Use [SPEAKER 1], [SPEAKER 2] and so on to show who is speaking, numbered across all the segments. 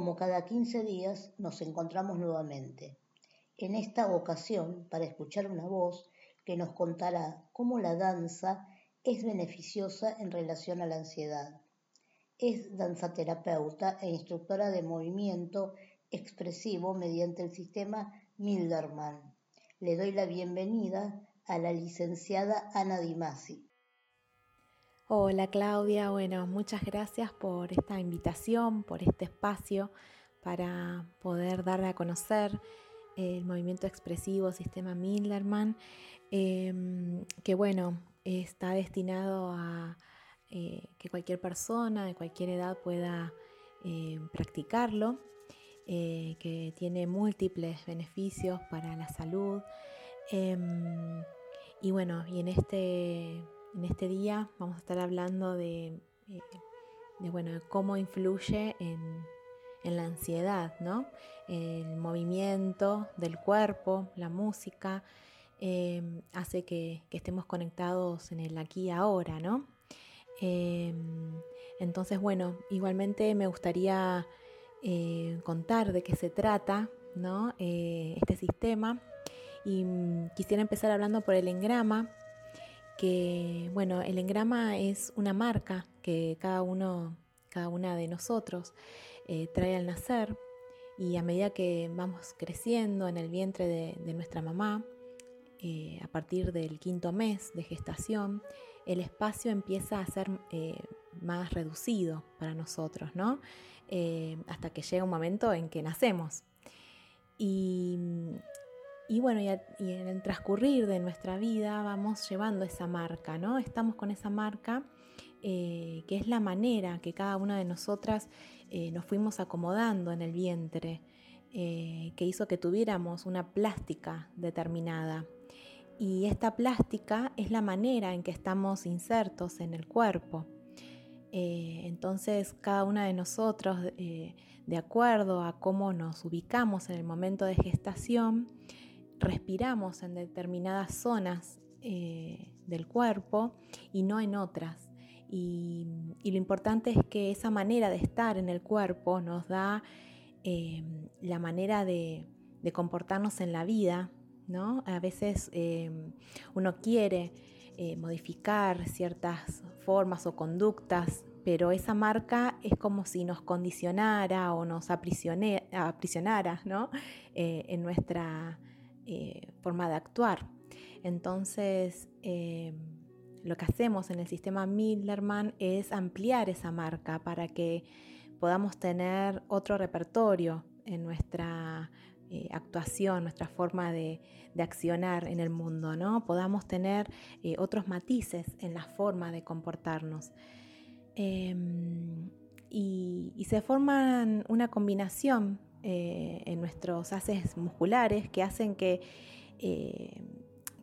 [SPEAKER 1] como cada 15 días nos encontramos nuevamente. En esta ocasión para escuchar una voz que nos contará cómo la danza es beneficiosa en relación a la ansiedad. Es danzaterapeuta e instructora de movimiento expresivo mediante el sistema Milderman. Le doy la bienvenida a la licenciada Ana Dimasi.
[SPEAKER 2] Hola Claudia, bueno, muchas gracias por esta invitación, por este espacio para poder darle a conocer el movimiento expresivo Sistema Millerman, em, que bueno, está destinado a eh, que cualquier persona de cualquier edad pueda eh, practicarlo, eh, que tiene múltiples beneficios para la salud. Em, y bueno, y en este en este día vamos a estar hablando de, eh, bueno, cómo influye en, la ansiedad, ¿no? El movimiento del cuerpo, la música, em, hace que, estemos conectados en el aquí y ahora, ¿no? Em, entonces, bueno, igualmente me gustaría eh, contar de qué se trata, ¿no? Eh, este sistema. Y mm, quisiera empezar hablando por el engrama, que, bueno, el engrama es una marca que cada uno, cada una de nosotros eh, trae al nacer y a medida que vamos creciendo en el vientre de, nuestra mamá, eh, a partir del quinto mes de gestación, el espacio empieza a ser eh, más reducido para nosotros, ¿no? hasta que llega un momento en que nacemos. Y y bueno, y, en el transcurrir de nuestra vida vamos llevando esa marca, ¿no? Estamos con esa marca eh, que es la manera que cada una de nosotras eh, nos fuimos acomodando en el vientre, eh, que hizo que tuviéramos una plástica determinada. Y esta plástica es la manera en que estamos insertos en el cuerpo. entonces cada una de nosotros, de acuerdo a cómo nos ubicamos en el momento de gestación, respiramos en determinadas zonas eh, del cuerpo y no en otras. Y, lo importante es que esa manera de estar en el cuerpo nos da eh, la manera de, comportarnos en la vida. ¿no? A veces eh, uno quiere modificar ciertas formas o conductas pero esa marca es como si nos condicionara o nos aprisionara ¿no? en nuestra eh, forma de actuar. Entonces, eh, lo que hacemos en el sistema Millerman es ampliar esa marca para que podamos tener otro repertorio en nuestra eh, actuación, nuestra forma de, accionar en el mundo, ¿no? Podamos tener otros matices en la forma de comportarnos. Em, y, y, se forman una combinación eh, en nuestros haces musculares que hacen que, eh,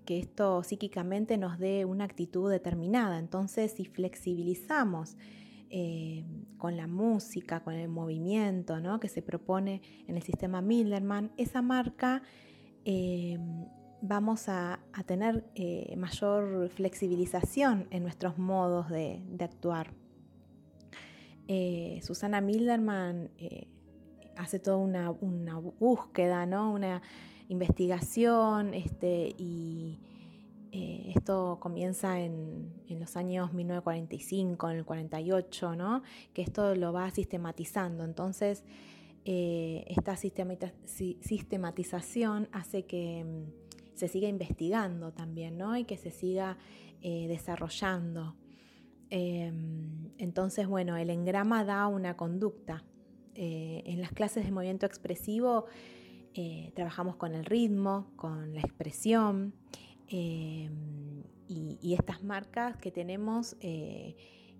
[SPEAKER 2] que esto psíquicamente nos dé una actitud determinada. Entonces, si flexibilizamos eh, con la música, con el movimiento que se propone en el sistema Milderman, esa marca vamos a, tener mayor flexibilización en nuestros modos de, de actuar. Susana Milderman hace toda una, búsqueda, ¿no? una investigación, este, y eh, esto comienza en, los años 1945, en el 48, ¿no? que esto lo va sistematizando. Entonces, eh, esta sistematización hace que mm, se siga investigando también, ¿no? Y que se siga eh, desarrollando. Em, entonces, bueno, el engrama da una conducta, eh, en las clases de movimiento expresivo eh, trabajamos con el ritmo, con la expresión eh, y, estas marcas que tenemos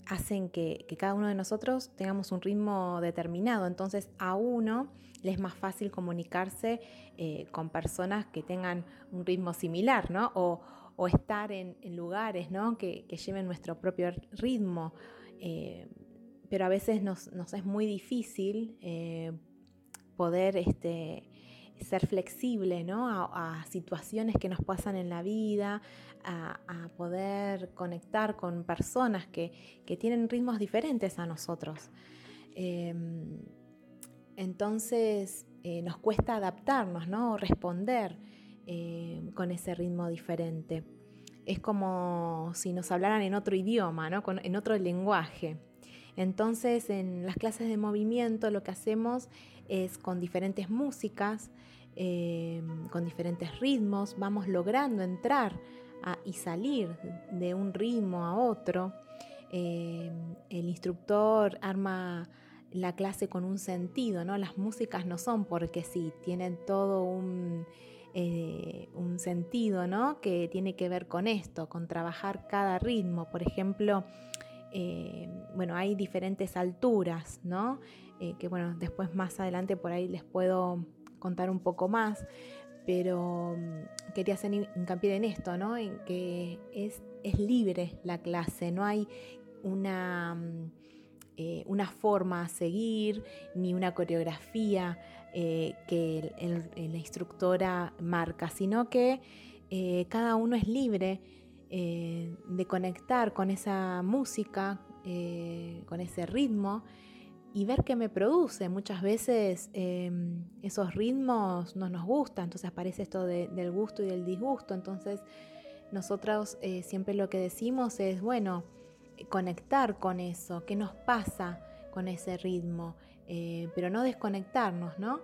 [SPEAKER 2] hacen que, cada uno de nosotros tengamos un ritmo determinado. Entonces a uno le es más fácil comunicarse con personas que tengan un ritmo similar, ¿no? O, estar en, lugares que, lleven nuestro propio ritmo pero a veces nos, es muy difícil eh, poder este, ser flexible a, situaciones que nos pasan en la vida, a, poder conectar con personas que, tienen ritmos diferentes a nosotros. Em, entonces nos cuesta adaptarnos, ¿no? Responder con ese ritmo diferente. Es como si nos hablaran en otro idioma, ¿no? en otro lenguaje. Entonces, en las clases de movimiento lo que hacemos es con diferentes músicas, eh, con diferentes ritmos, vamos logrando entrar y salir de un ritmo a otro. Eh, el instructor arma la clase con un sentido, ¿no? Las músicas no son porque sí, tienen todo un, eh, un sentido, ¿no? Que tiene que ver con esto, con trabajar cada ritmo. Por ejemplo, eh, bueno, hay diferentes alturas, ¿no? Eh, que bueno, después más adelante por ahí les puedo contar un poco más, pero mm, quería hacer hincapié en esto, ¿no? En que es, es libre la clase, no hay una, mm, eh, una forma a seguir ni una coreografía que la instructora marca, sino que cada uno es libre eh, de conectar con esa música, eh, con ese ritmo y ver qué me produce. Muchas veces em, esos ritmos no nos gustan, entonces aparece esto del gusto y del disgusto. Entonces nosotros eh, siempre lo que decimos es, bueno, conectar con eso, qué nos pasa con ese ritmo, pero no desconectarnos, ¿no?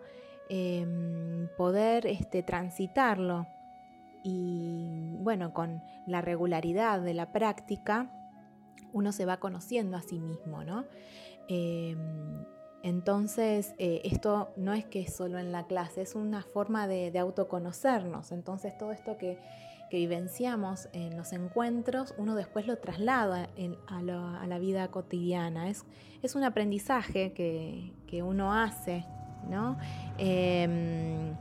[SPEAKER 2] Em, poder este, transitarlo y bueno, con la regularidad de la práctica, uno se va conociendo a sí mismo, ¿no? Em, entonces, eh, esto no es que solo en la clase, es una forma de, autoconocernos. Entonces, todo esto que, vivenciamos en los encuentros, uno después lo traslada a, la vida cotidiana. Es, es un aprendizaje que, uno hace, ¿no? Em,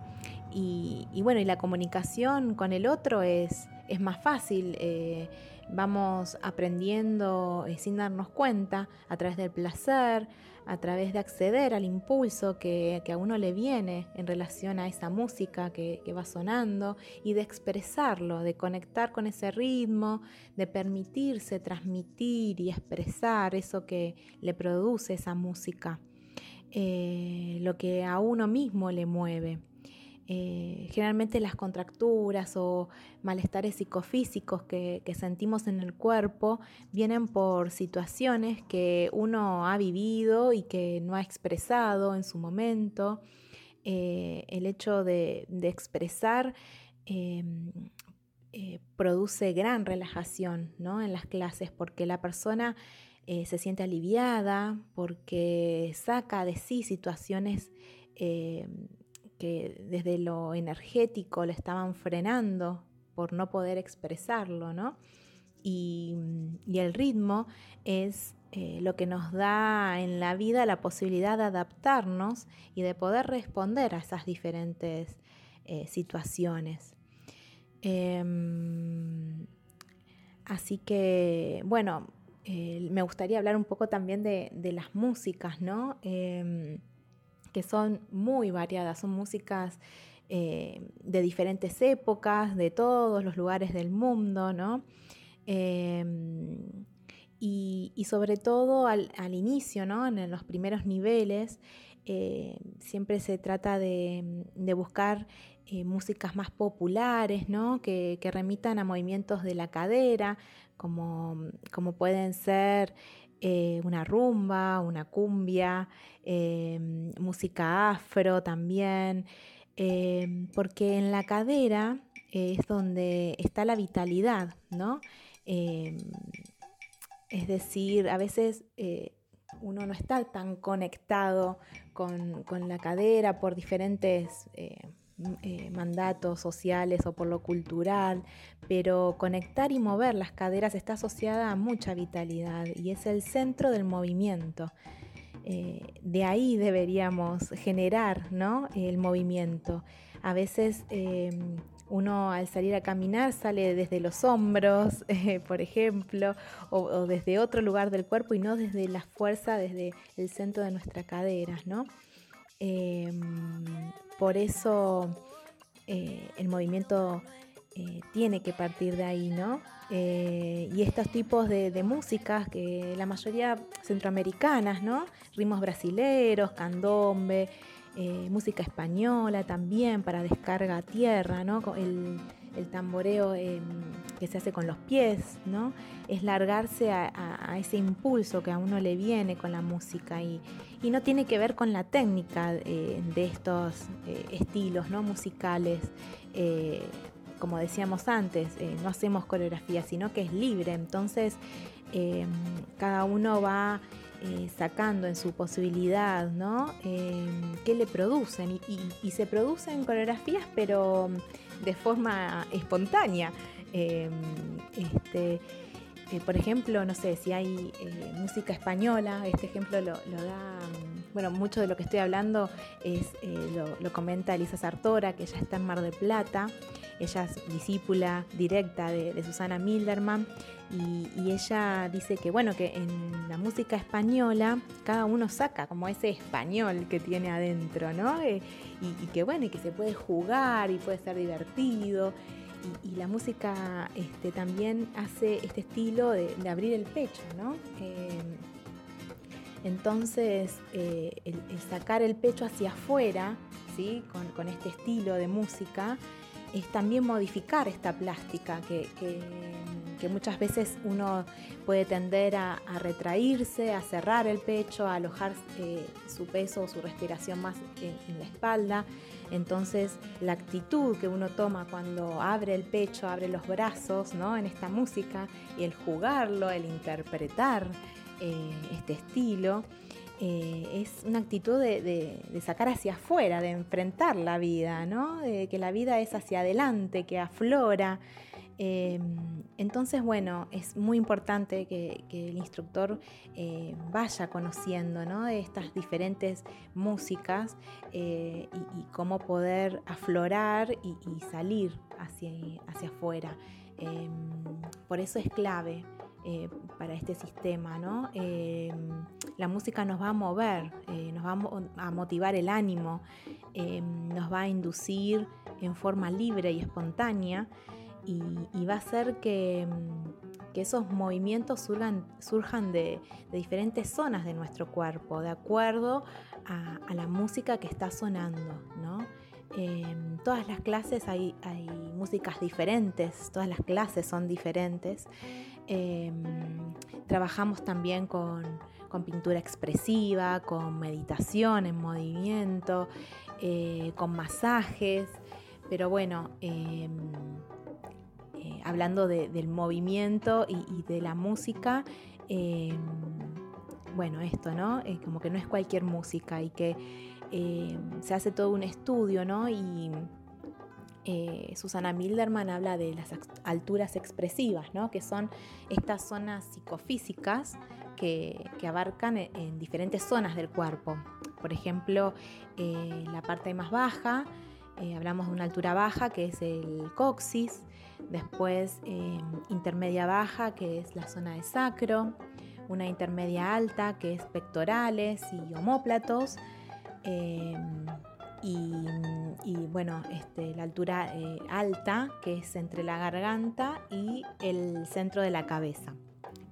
[SPEAKER 2] y, bueno, y la comunicación con el otro es, es más fácil. Eh, vamos aprendiendo eh, sin darnos cuenta a través del placer, a través de acceder al impulso que, a uno le viene en relación a esa música que, va sonando y de expresarlo, de conectar con ese ritmo, de permitirse transmitir y expresar eso que le produce esa música, eh, lo que a uno mismo le mueve. Eh, generalmente las contracturas o malestares psicofísicos que, sentimos en el cuerpo vienen por situaciones que uno ha vivido y que no ha expresado en su momento. Eh, el hecho de, expresar em, eh, produce gran relajación en las clases porque la persona se siente aliviada, porque saca de sí situaciones em, que desde lo energético le estaban frenando por no poder expresarlo, ¿no? Y, el ritmo es eh, lo que nos da en la vida la posibilidad de adaptarnos y de poder responder a esas diferentes eh, situaciones. Em, así que, bueno, eh, me gustaría hablar un poco también de, de las músicas, ¿no? Que son muy variadas, son músicas eh, de diferentes épocas, de todos los lugares del mundo, ¿no? Em, y, sobre todo al, inicio, ¿no? En los primeros niveles, eh, siempre se trata de, buscar eh, músicas más populares, ¿no? Que, remitan a movimientos de la cadera, como, como pueden ser eh, una rumba, una cumbia, em, música afro también, em, porque en la cadera es donde está la vitalidad, ¿no? Em, es decir, a veces eh, uno no está tan conectado con, con la cadera por diferentes eh, mandatos sociales o por lo cultural, pero conectar y mover las caderas está asociada a mucha vitalidad y es el centro del movimiento. Eh, de ahí deberíamos generar ¿no? el movimiento. A veces em, uno al salir a caminar sale desde los hombros, eh, por ejemplo, o, desde otro lugar del cuerpo y no desde la fuerza, desde el centro de nuestra cadera. ¿no? Por eso eh, el movimiento tiene que partir de ahí, ¿no? y estos tipos de, músicas, que la mayoría centroamericanas, ¿no? Ritmos brasileros, candombe, música española también para descarga a tierra, ¿no? El tamboreo que se hace con los pies, ¿no? Es largarse a, ese impulso que a uno le viene con la música y, no tiene que ver con la técnica eh, de estos eh, estilos ¿no? musicales. Eh, como decíamos antes, no hacemos coreografía, sino que es libre. Entonces, cada uno va sacando en su posibilidad, ¿no? qué le producen. Y, y, se producen coreografías, pero de forma espontánea. Em, este, eh, por ejemplo, no sé, si hay eh, música española, este ejemplo lo, da, mm, bueno, mucho de lo que estoy hablando es, eh, lo, comenta Elisa Sartora, que ella está en Mar del Plata, ella es discípula directa de, Susana Milderman, y, ella dice que, bueno, que en la música española cada uno saca como ese español que tiene adentro, ¿no? y, y que, bueno, y que se puede jugar y puede ser divertido y, la música este, también hace este estilo de, abrir el pecho, ¿no? Eh, entonces, eh, el, sacar el pecho hacia afuera, ¿sí? Con, este estilo de música, es también modificar esta plástica que, muchas veces uno puede tender a, retraírse, a cerrar el pecho, a alojar eh, su peso o su respiración más en la espalda. Entonces, la actitud que uno toma cuando abre el pecho, abre los brazos, ¿no? En esta música, y el jugarlo, el interpretar eh, este estilo, eh, es una actitud de, sacar hacia afuera, de enfrentar la vida, ¿no? De que la vida es hacia adelante, que aflora. Em, entonces, bueno, es muy importante que, el instructor eh, vaya conociendo ¿no? estas diferentes músicas eh, y, cómo poder aflorar y, salir hacia, hacia afuera. Por eso es clave eh, para este sistema. ¿no? Em, la música nos va a mover, nos va a motivar el ánimo, nos va a inducir en forma libre y espontánea y, va a hacer que, esos movimientos surjan, de, diferentes zonas de nuestro cuerpo, de acuerdo a, la música que está sonando. ¿no? En todas las clases hay, músicas diferentes, todas las clases son diferentes. Em, trabajamos también con, pintura expresiva, con meditación en movimiento, eh, con masajes, pero bueno, em, eh, hablando del movimiento y, de la música, bueno, esto, ¿no? Eh, como que no es cualquier música y que em, se hace todo un estudio, ¿no? Y eh, Susana Milderman habla de las alturas expresivas, ¿no? Que son estas zonas psicofísicas que, abarcan en, diferentes zonas del cuerpo. Por ejemplo, la parte más baja, hablamos de una altura baja que es el coxis, Después intermedia baja, que es la zona de sacro. Una intermedia alta, que es pectorales y homóplatos. Em, y, bueno, este, la altura eh, alta, que es entre la garganta y el centro de la cabeza.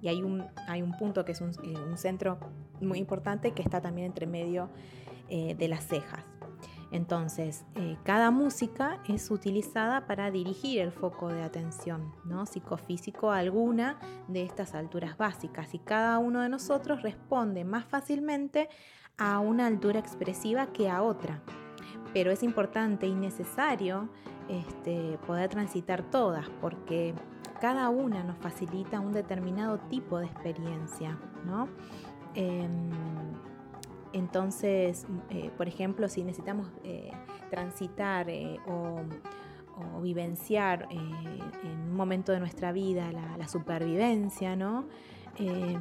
[SPEAKER 2] Y hay un, hay un punto que es un, eh, centro muy importante que está también entre medio eh, de las cejas. Entonces, cada música es utilizada para dirigir el foco de atención ¿no? psicofísico a alguna de estas alturas básicas y cada uno de nosotros responde más fácilmente a una altura expresiva que a otra. Pero es importante y necesario este, poder transitar todas porque cada una nos facilita un determinado tipo de experiencia. ¿no? Em, entonces, eh, por ejemplo, si necesitamos eh, transitar eh, o, vivenciar en un momento de nuestra vida la, supervivencia, ¿no? Em,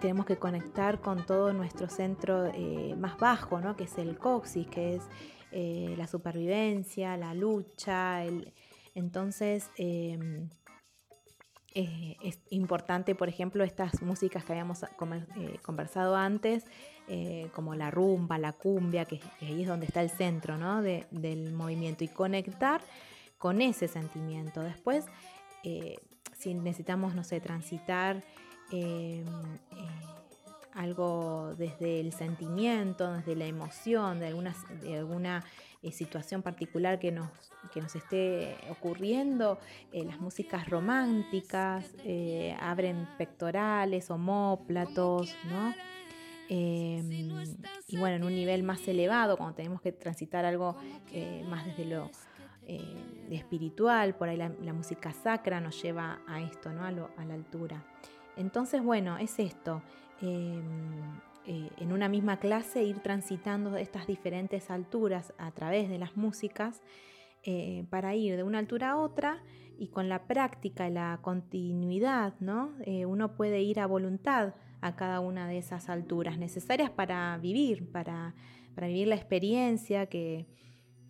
[SPEAKER 2] tenemos que conectar con todo nuestro centro más bajo, ¿no? que es el coxis, que es la supervivencia, la lucha. entonces, em, es importante, por ejemplo, estas músicas que habíamos conversado antes, eh, como la rumba, la cumbia, que, ahí es donde está el centro del movimiento, y conectar con ese sentimiento. Después, eh, si necesitamos, no sé, transitar em, algo desde el sentimiento, desde la emoción, de alguna, eh, situación particular que nos, que nos esté ocurriendo, eh, las músicas románticas eh, abren pectorales, homóplatos, ¿no? Em, y bueno, en un nivel más elevado, cuando tenemos que transitar algo más desde lo espiritual, por ahí la, música sacra nos lleva a esto, ¿no? a la altura. Entonces, bueno, es esto. Em, eh, en una misma clase ir transitando estas diferentes alturas a través de las músicas eh, para ir de una altura a otra y con la práctica y la continuidad, ¿no? Eh, uno puede ir a voluntad a cada una de esas alturas necesarias para vivir, para, vivir la experiencia que,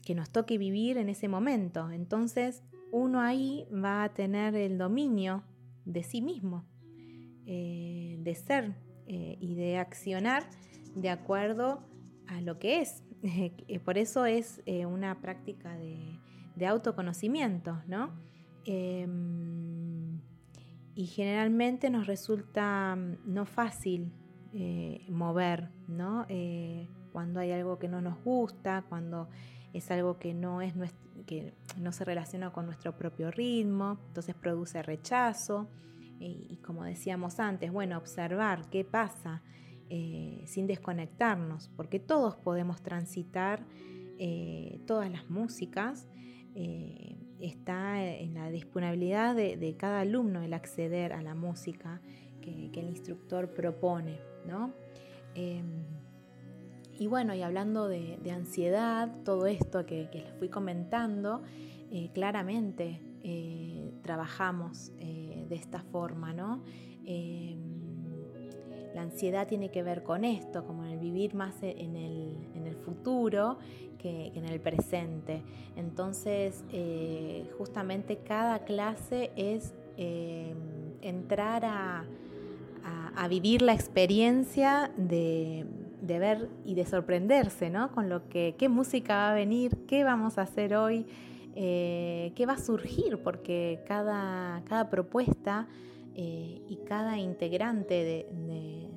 [SPEAKER 2] que nos toque vivir en ese momento. Entonces uno ahí va a tener el dominio de sí mismo, de ser eh, y de accionar de acuerdo a lo que es. Por eso es eh, una práctica de, autoconocimiento, ¿no? Em, y generalmente nos resulta mm, no fácil eh, mover, ¿no? cuando hay algo que no nos gusta, cuando es algo que no, es que no se relaciona con nuestro propio ritmo, entonces produce rechazo y, como decíamos antes, bueno, observar qué pasa eh, sin desconectarnos, porque todos podemos transitar eh, todas las músicas. Eh, está en la disponibilidad de, cada alumno el acceder a la música que, el instructor propone, ¿no? Em, y bueno, y hablando de, ansiedad, todo esto que les fui comentando, claramente trabajamos de esta forma, ¿no? Em, la ansiedad tiene que ver con esto, como en el vivir más e, en el, futuro que, en el presente. Entonces, eh, justamente cada clase es em, entrar a, vivir la experiencia de, ver y de sorprenderse, ¿no? Con lo que, qué música va a venir, qué vamos a hacer hoy, eh, qué va a surgir, porque cada, cada propuesta eh, y cada integrante de,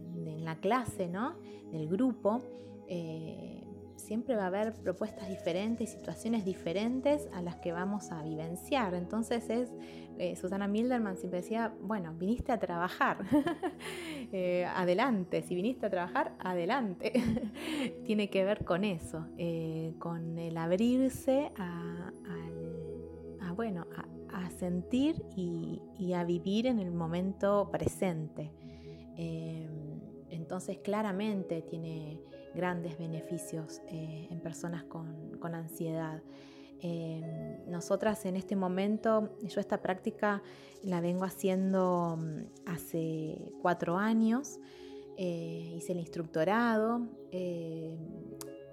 [SPEAKER 2] la clase, ¿no? del grupo, eh, siempre va a haber propuestas diferentes, situaciones diferentes a las que vamos a vivenciar. Entonces es, Susana Milderman siempre decía, bueno, viniste a trabajar, adelante, si viniste a trabajar, adelante. Tiene que ver con eso, con el abrirse a, bueno, a, sentir y, a vivir en el momento presente. Entonces claramente tiene grandes beneficios eh, en personas con, ansiedad. Em, nosotras en este momento, yo esta práctica la vengo haciendo mm, hace cuatro años, eh, hice el instructorado, em,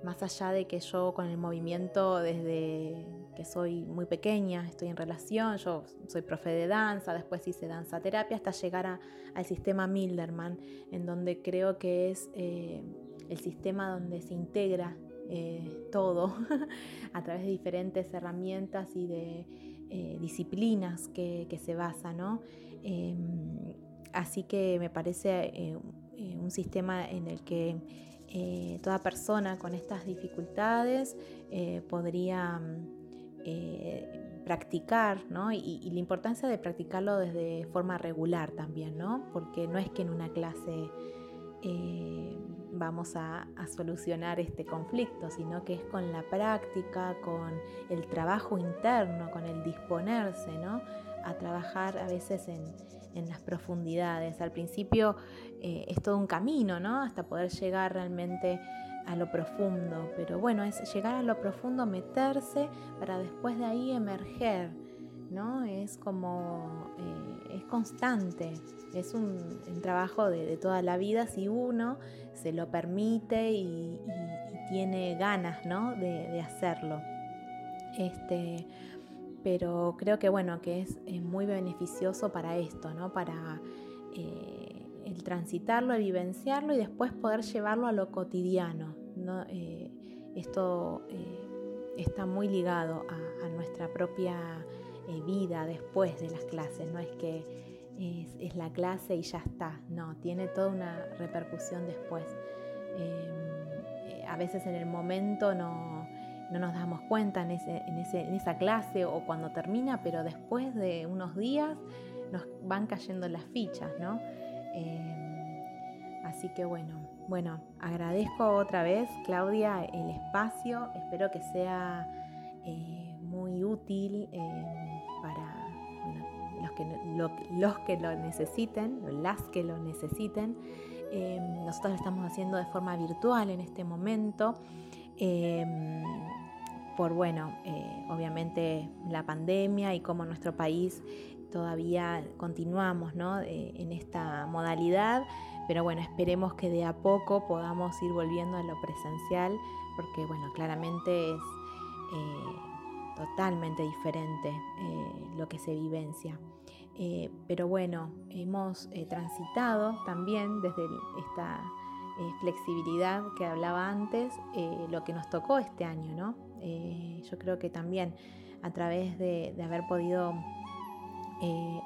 [SPEAKER 2] más allá de que yo con el movimiento desde que soy muy pequeña, estoy en relación, yo soy profe de danza, después hice danza terapia hasta llegar al sistema Milderman, en donde creo que es eh, el sistema donde se integra eh, todo a través de diferentes herramientas y de eh, disciplinas que, se basa, em, así que me parece un sistema en el que toda persona con estas dificultades podría eh, practicar, ¿no? Y, la importancia de practicarlo desde forma regular también, ¿no? Porque no es que en una clase eh, vamos a, solucionar este conflicto, sino que es con la práctica, con el trabajo interno, con el disponerse, ¿no? A trabajar a veces en, las profundidades. Al principio eh, es todo un camino, ¿no? Hasta poder llegar realmente a lo profundo, pero bueno, es llegar a lo profundo, meterse para después de ahí emerger, ¿no? Es como, eh, es constante, es un, trabajo de, toda la vida si uno se lo permite y, tiene ganas, ¿no? De, hacerlo. Este, pero creo que bueno, que es, muy beneficioso para esto, ¿no? Para eh, el transitarlo, el vivenciarlo y después poder llevarlo a lo cotidiano. ¿no? Eh, esto está muy ligado a, nuestra propia eh, vida después de las clases, no es que es, la clase y ya está, no, tiene toda una repercusión después. Em, a veces en el momento no, nos damos cuenta en, en, esa clase o cuando termina, pero después de unos días nos van cayendo las fichas, ¿no? Así que bueno, bueno, agradezco otra vez, Claudia, el espacio. Espero que sea eh, muy útil eh, para los, que, los que lo necesiten, las que lo necesiten. Eh, nosotros lo estamos haciendo de forma virtual en este momento. por, bueno, obviamente la pandemia y cómo nuestro país todavía continuamos en esta modalidad pero bueno, esperemos que de a poco podamos ir volviendo a lo presencial, porque bueno, claramente es eh, totalmente diferente eh, lo que se vivencia. Eh, pero bueno, hemos transitado también desde esta flexibilidad que hablaba antes, lo que nos tocó este año, ¿no? yo creo que también a través de, de haber podido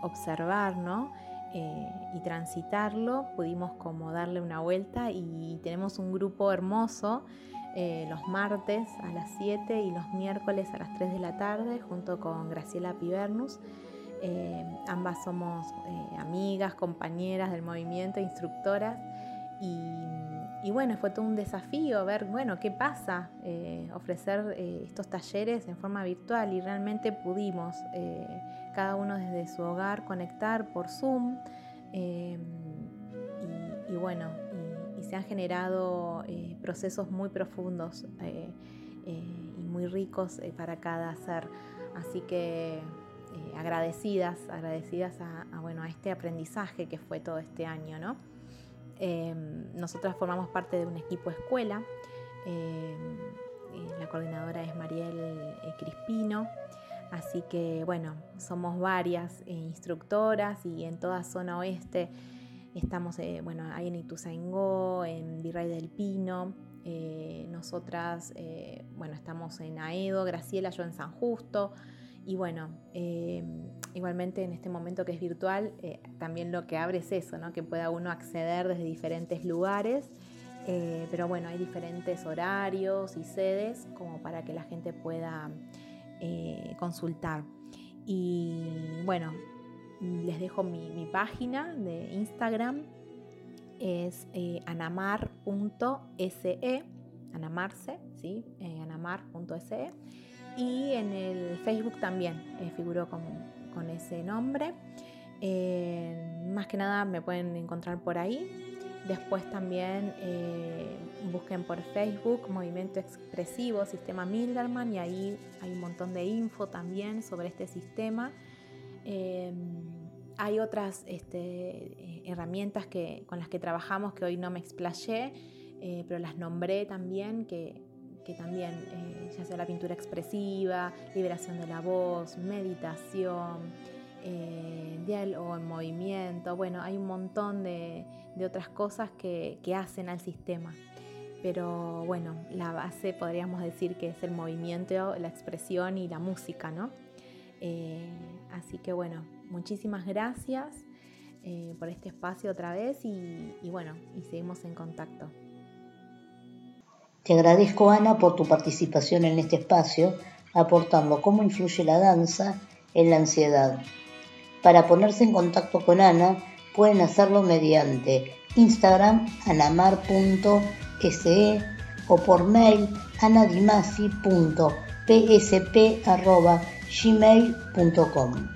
[SPEAKER 2] observar, ¿no? Eh, y transitarlo, pudimos como darle una vuelta y tenemos un grupo hermoso eh, los martes a las 7 y los miércoles a las 3 de la tarde junto con Graciela Pibernus. Eh, ambas somos amigas, compañeras del movimiento, instructoras y, bueno, fue todo un desafío ver, bueno, qué pasa, ofrecer estos talleres en forma virtual y realmente pudimos cada uno desde su hogar conectar por Zoom. Y, bueno, y, se han generado eh, procesos muy profundos eh, eh, y muy ricos para cada ser. Así que agradecidas, agradecidas a, bueno, a este aprendizaje que fue todo este año. ¿no? Nosotras formamos parte de un equipo escuela. La coordinadora es Mariel Crispino. Así que bueno, somos varias instructoras y en toda zona oeste estamos, eh, bueno, ahí en Ituzaingó, en Virrey del Pino, eh, nosotras, bueno, estamos en Aedo, Graciela, yo en San Justo. Y bueno, igualmente en este momento que es virtual, también lo que abre es eso, ¿no? que pueda uno acceder desde diferentes lugares. pero bueno, hay diferentes horarios y sedes como para que la gente pueda eh, consultar. Y bueno, les dejo mi, página de Instagram, es eh, anamar.se, anamarse, ¿sí? Eh, anamar.se. Y en el Facebook también eh, figuró con, con, ese nombre. más que nada me pueden encontrar por ahí. Después también eh, busquen por Facebook Movimiento Expresivo Sistema Milderman y ahí hay un montón de info también sobre este sistema. Eh, hay otras este, herramientas que, con las que trabajamos que hoy no me explayé, eh, pero las nombré también, que, también, ya sea la pintura expresiva, liberación de la voz, meditación, eh, diálogo en movimiento, bueno, hay un montón de, otras cosas que, hacen al sistema. Pero bueno, la base podríamos decir que es el movimiento, la expresión y la música, ¿no? Eh, así que bueno, muchísimas gracias eh, por este espacio otra vez y, bueno, y seguimos en contacto.
[SPEAKER 1] Te agradezco Ana por tu participación en este espacio, aportando cómo influye la danza en la ansiedad. Para ponerse en contacto con Ana, pueden hacerlo mediante Instagram anamar.se o por mail anadimasi.psp.gmail.com.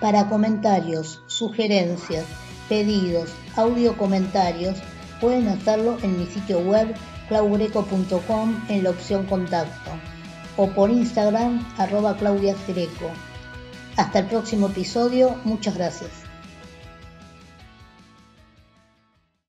[SPEAKER 1] Para comentarios, sugerencias, pedidos, audio comentarios, pueden hacerlo en mi sitio web claugreco.com en la opción contacto o por Instagram arroba claudiasgreco. Hasta el próximo episodio, muchas gracias.